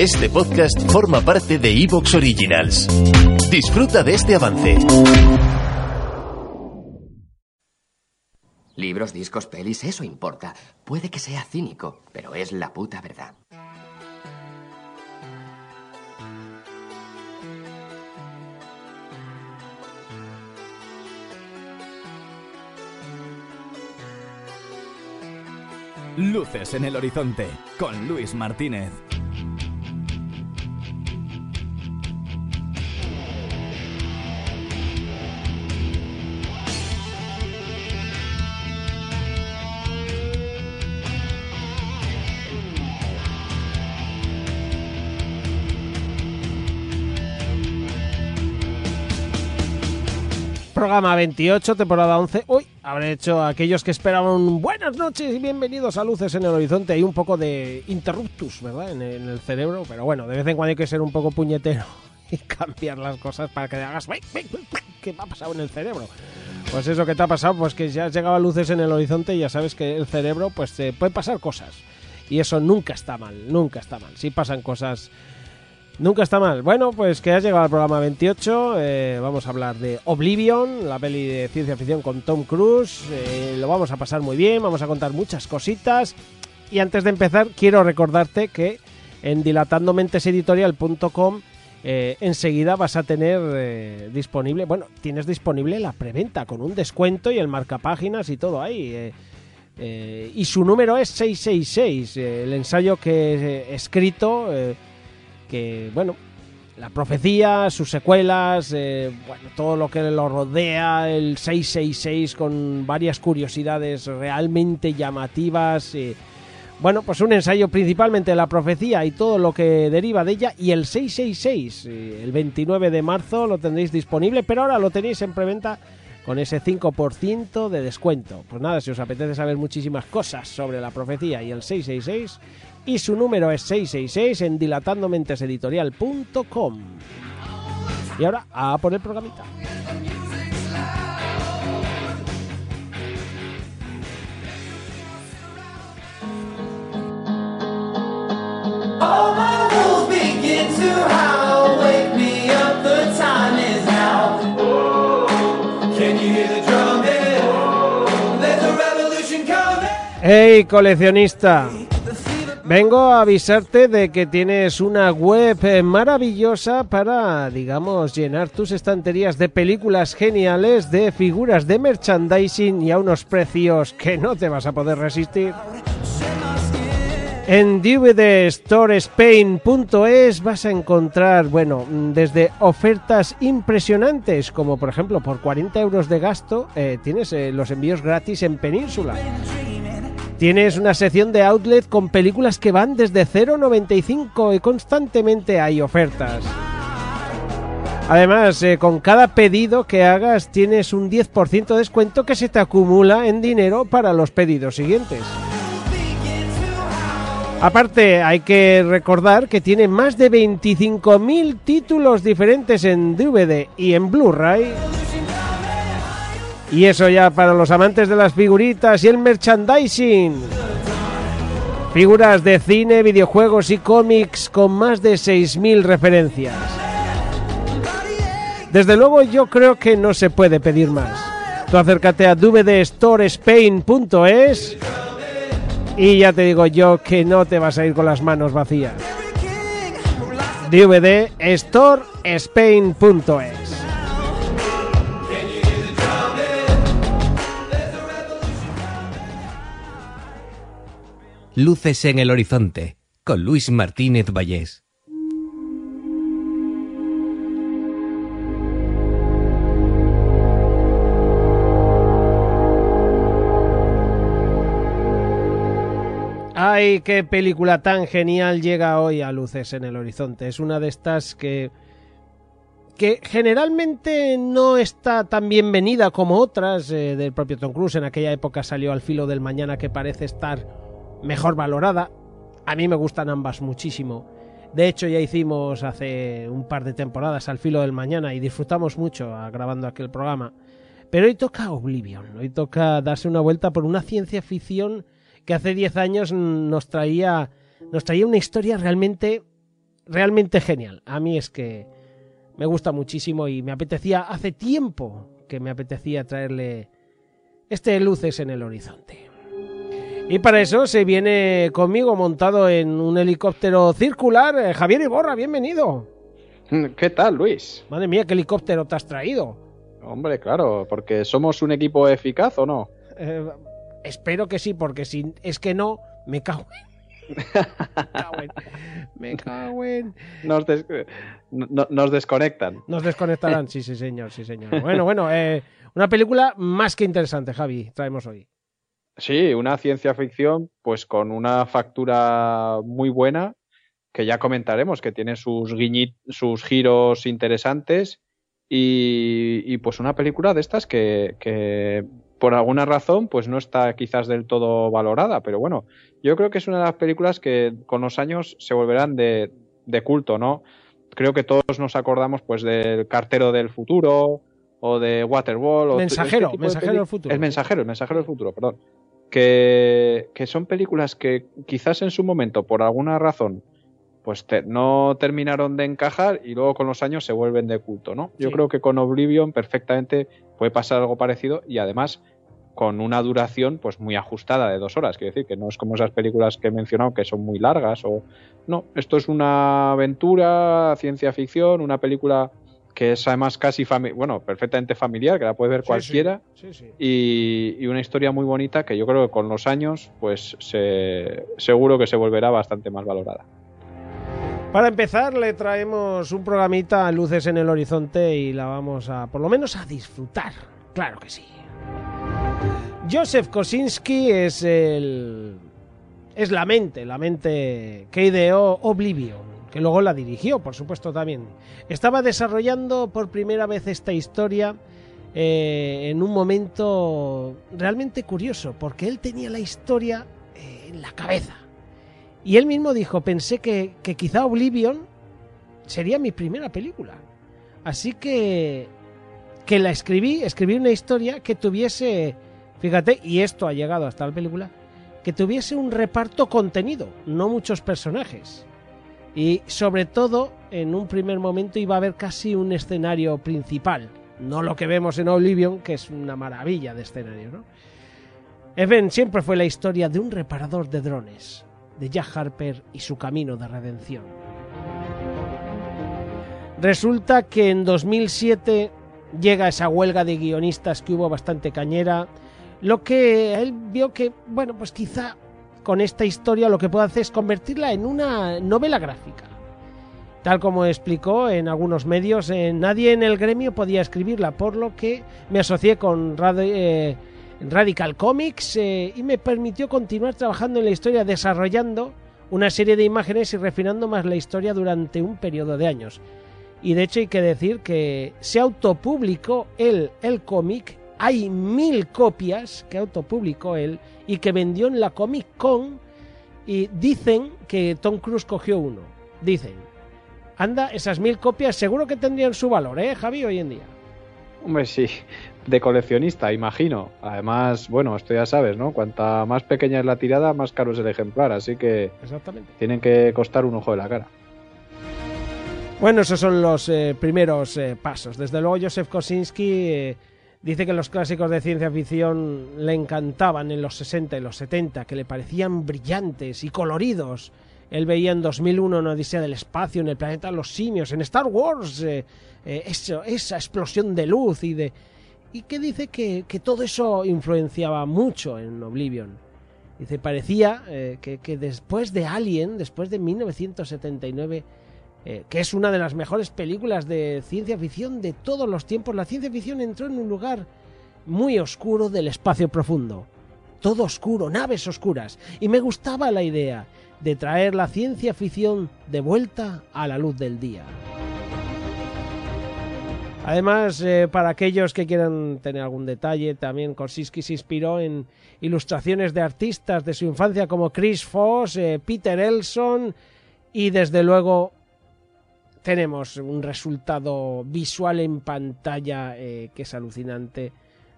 Este podcast forma parte de Evox Originals. Disfruta de este avance. Libros, discos, pelis, eso importa. Puede que sea cínico, pero es la puta verdad. Luces en el horizonte con Luis Martínez. Programa 28, temporada 11. Hoy habré hecho aquellos que esperaban buenas noches y bienvenidos a Luces en el Horizonte. Hay un poco de interruptus, ¿verdad? En el, cerebro, pero bueno, de vez en cuando hay que ser un poco puñetero y cambiar las cosas para que te hagas. ¿Qué me ha pasado en el cerebro? Pues eso que te ha pasado, pues que ya has a luces en el horizonte y ya sabes que el cerebro, pues te puede pasar cosas. Y eso nunca está mal, nunca está mal. Si pasan cosas Nunca está mal. Bueno, pues que has llegado al programa 28. Eh, vamos a hablar de Oblivion, la peli de ciencia ficción con Tom Cruise. Eh, lo vamos a pasar muy bien, vamos a contar muchas cositas. Y antes de empezar, quiero recordarte que en dilatandomenteseditorial.com eh, enseguida vas a tener disponible, bueno, tienes disponible la preventa con un descuento y el marcapáginas y todo ahí. y su número es 666, el ensayo que he escrito que, bueno, la profecía, sus secuelas, eh, bueno, todo lo que lo rodea, el 666 con varias curiosidades realmente llamativas. Eh, bueno, pues un ensayo principalmente de la profecía y todo lo que deriva de ella. Y el 666, eh, el 29 de marzo lo tendréis disponible, pero ahora lo tenéis en preventa con ese 5% de descuento. Pues nada, si os apetece saber muchísimas cosas sobre la profecía y el 666, y su número es 666 en dilatandomenteseditorial.com. Y ahora a por el programita. ¡Hey, coleccionista! Vengo a avisarte de que tienes una web eh, maravillosa para, digamos, llenar tus estanterías de películas geniales, de figuras de merchandising y a unos precios que no te vas a poder resistir. En dvdstorespain.es vas a encontrar, bueno, desde ofertas impresionantes, como por ejemplo por 40 euros de gasto, eh, tienes eh, los envíos gratis en Península. Tienes una sección de outlet con películas que van desde 0,95 y constantemente hay ofertas. Además, eh, con cada pedido que hagas tienes un 10% de descuento que se te acumula en dinero para los pedidos siguientes. Aparte, hay que recordar que tiene más de 25.000 títulos diferentes en DVD y en Blu-ray y eso ya para los amantes de las figuritas y el merchandising. Figuras de cine, videojuegos y cómics con más de 6.000 referencias. Desde luego yo creo que no se puede pedir más. Tú acércate a dvdstorespain.es y ya te digo yo que no te vas a ir con las manos vacías. dvdstorespain.es Luces en el Horizonte, con Luis Martínez Vallés. Ay, qué película tan genial llega hoy a luces en el horizonte. Es una de estas que que generalmente no está tan bienvenida como otras eh, del propio Tom Cruise. En aquella época salió al filo del mañana que parece estar mejor valorada. A mí me gustan ambas muchísimo. De hecho, ya hicimos hace un par de temporadas al filo del mañana y disfrutamos mucho grabando aquel programa. Pero hoy toca Oblivion, hoy toca darse una vuelta por una ciencia ficción que hace 10 años nos traía, nos traía una historia realmente, realmente genial. A mí es que me gusta muchísimo y me apetecía, hace tiempo que me apetecía traerle este luces en el horizonte. Y para eso se viene conmigo montado en un helicóptero circular. Eh, Javier Iborra, bienvenido. ¿Qué tal, Luis? Madre mía, qué helicóptero te has traído. Hombre, claro, porque somos un equipo eficaz o no. Eh, espero que sí, porque si es que no, me cago me cago en... Nos, nos, desconectan. Nos desconectarán, sí, sí, señor, sí, señor. Bueno, bueno, eh, una película más que interesante, Javi, traemos hoy. Sí, una ciencia ficción, pues con una factura muy buena, que ya comentaremos, que tiene sus guiñit, sus giros interesantes y, pues una película de estas que, que por alguna razón pues no está quizás del todo valorada, pero bueno, yo creo que es una de las películas que con los años se volverán de, culto, ¿no? Creo que todos nos acordamos pues del cartero del futuro o de Waterwall. O mensajero, este mensajero del futuro. El mensajero, el mensajero del futuro, perdón. Que, que son películas que quizás en su momento, por alguna razón, pues no terminaron de encajar y luego con los años se vuelven de culto, ¿no? Yo creo que con Oblivion perfectamente puede pasar algo parecido y además con una duración pues muy ajustada de dos horas. Quiero decir que no es como esas películas que he mencionado que son muy largas o no. Esto es una aventura, ciencia ficción, una película que es además casi bueno perfectamente familiar que la puede ver cualquiera y, una historia muy bonita que yo creo que con los años pues se, seguro que se volverá bastante más valorada. Para empezar, le traemos un programita a luces en el horizonte y la vamos a, por lo menos, a disfrutar. Claro que sí. Joseph Kosinski es el es la mente, la mente que ideó Oblivion, que luego la dirigió, por supuesto también. Estaba desarrollando por primera vez esta historia eh, en un momento realmente curioso, porque él tenía la historia eh, en la cabeza. Y él mismo dijo, pensé que, que quizá Oblivion sería mi primera película. Así que que la escribí, escribí una historia que tuviese Fíjate, y esto ha llegado hasta la película, que tuviese un reparto contenido, no muchos personajes. Y sobre todo, en un primer momento iba a haber casi un escenario principal, no lo que vemos en Oblivion, que es una maravilla de escenario, ¿no? Siempre fue la historia de un reparador de drones, de Jack Harper y su camino de redención. Resulta que en 2007 llega esa huelga de guionistas que hubo bastante cañera, lo que él vio que, bueno, pues quizá con esta historia lo que puede hacer es convertirla en una novela gráfica. Tal como explicó en algunos medios, eh, nadie en el gremio podía escribirla, por lo que me asocié con eh, Radical Comics eh, y me permitió continuar trabajando en la historia, desarrollando una serie de imágenes y refinando más la historia durante un periodo de años. Y de hecho hay que decir que se autopublicó el, el cómic hay mil copias que autopublicó él y que vendió en la Comic Con y dicen que Tom Cruise cogió uno. Dicen. Anda, esas mil copias seguro que tendrían su valor, ¿eh, Javi, hoy en día? Hombre, sí, de coleccionista, imagino. Además, bueno, esto ya sabes, ¿no? Cuanta más pequeña es la tirada, más caro es el ejemplar, así que Exactamente. tienen que costar un ojo de la cara. Bueno, esos son los eh, primeros eh, pasos. Desde luego, Joseph Kosinski eh, Dice que los clásicos de ciencia ficción le encantaban en los 60 y los 70, que le parecían brillantes y coloridos. Él veía en 2001 una odisea del espacio, en el planeta los simios, en Star Wars, eh, eh, esa explosión de luz y de... Y que dice que, todo eso influenciaba mucho en Oblivion. Dice, parecía eh, que, que después de Alien, después de 1979, eh, que es una de las mejores películas de ciencia ficción de todos los tiempos. La ciencia ficción entró en un lugar muy oscuro del espacio profundo. todo oscuro, naves oscuras. Y me gustaba la idea de traer la ciencia ficción de vuelta a la luz del día. Además, eh, para aquellos que quieran tener algún detalle, también Kosinski se inspiró en ilustraciones de artistas de su infancia como Chris Foss, eh, Peter Elson y desde luego tenemos un resultado visual en pantalla eh, que es alucinante.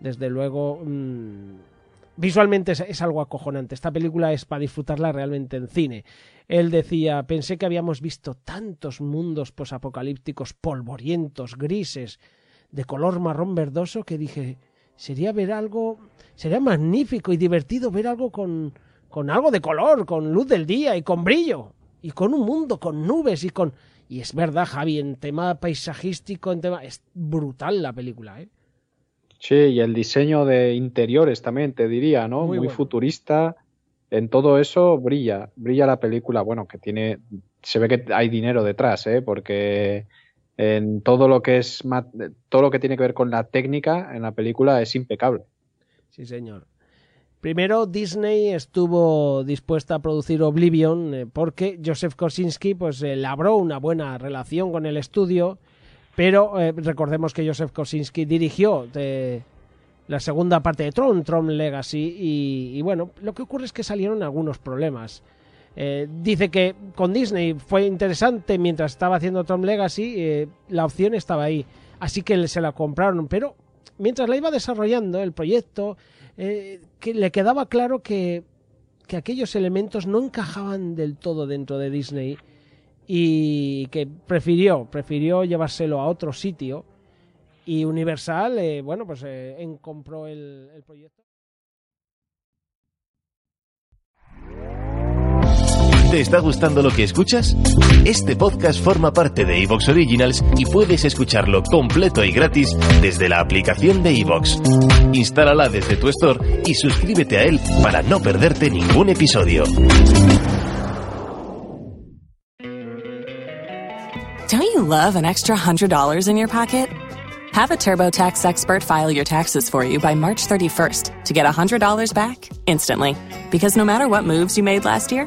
Desde luego, mm, visualmente es, algo acojonante. Esta película es para disfrutarla realmente en cine. Él decía, pensé que habíamos visto tantos mundos posapocalípticos polvorientos, grises, de color marrón verdoso, que dije, sería ver algo, sería magnífico y divertido ver algo con, con algo de color, con luz del día y con brillo, y con un mundo, con nubes y con... Y es verdad, Javi, en tema paisajístico, en tema... Es brutal la película, ¿eh? Sí, y el diseño de interiores también, te diría, ¿no? Muy, futurista. En todo eso brilla, brilla la película. Bueno, que tiene, se ve que hay dinero detrás, ¿eh? Porque en todo lo que es, todo lo que tiene que ver con la técnica en la película es impecable. Sí, señor. Primero Disney estuvo dispuesta a producir Oblivion eh, porque Joseph Kosinski pues eh, labró una buena relación con el estudio pero eh, recordemos que Joseph Kosinski dirigió la segunda parte de Tron, Tron Legacy, y, bueno, lo que ocurre es que salieron algunos problemas. Dice que con Disney fue interesante mientras estaba haciendo Tron Legacy, la opción estaba ahí, así que se la compraron, pero mientras la iba desarrollando el proyecto, que le quedaba claro que, que aquellos elementos no encajaban del todo dentro de Disney y que prefirió, prefirió llevárselo a otro sitio y Universal, eh, bueno, pues eh, compró el, el proyecto. ¿Te está gustando lo que escuchas? Este podcast forma parte de Evox Originals y puedes escucharlo completo y gratis desde la aplicación de Evox. Instálala desde tu store y suscríbete a él para no perderte ningún episodio. Don't you love an extra $100 in your pocket? Have a TurboTax expert file your taxes for you by March 31st to get $100 back instantly. Because no matter what moves you made last year,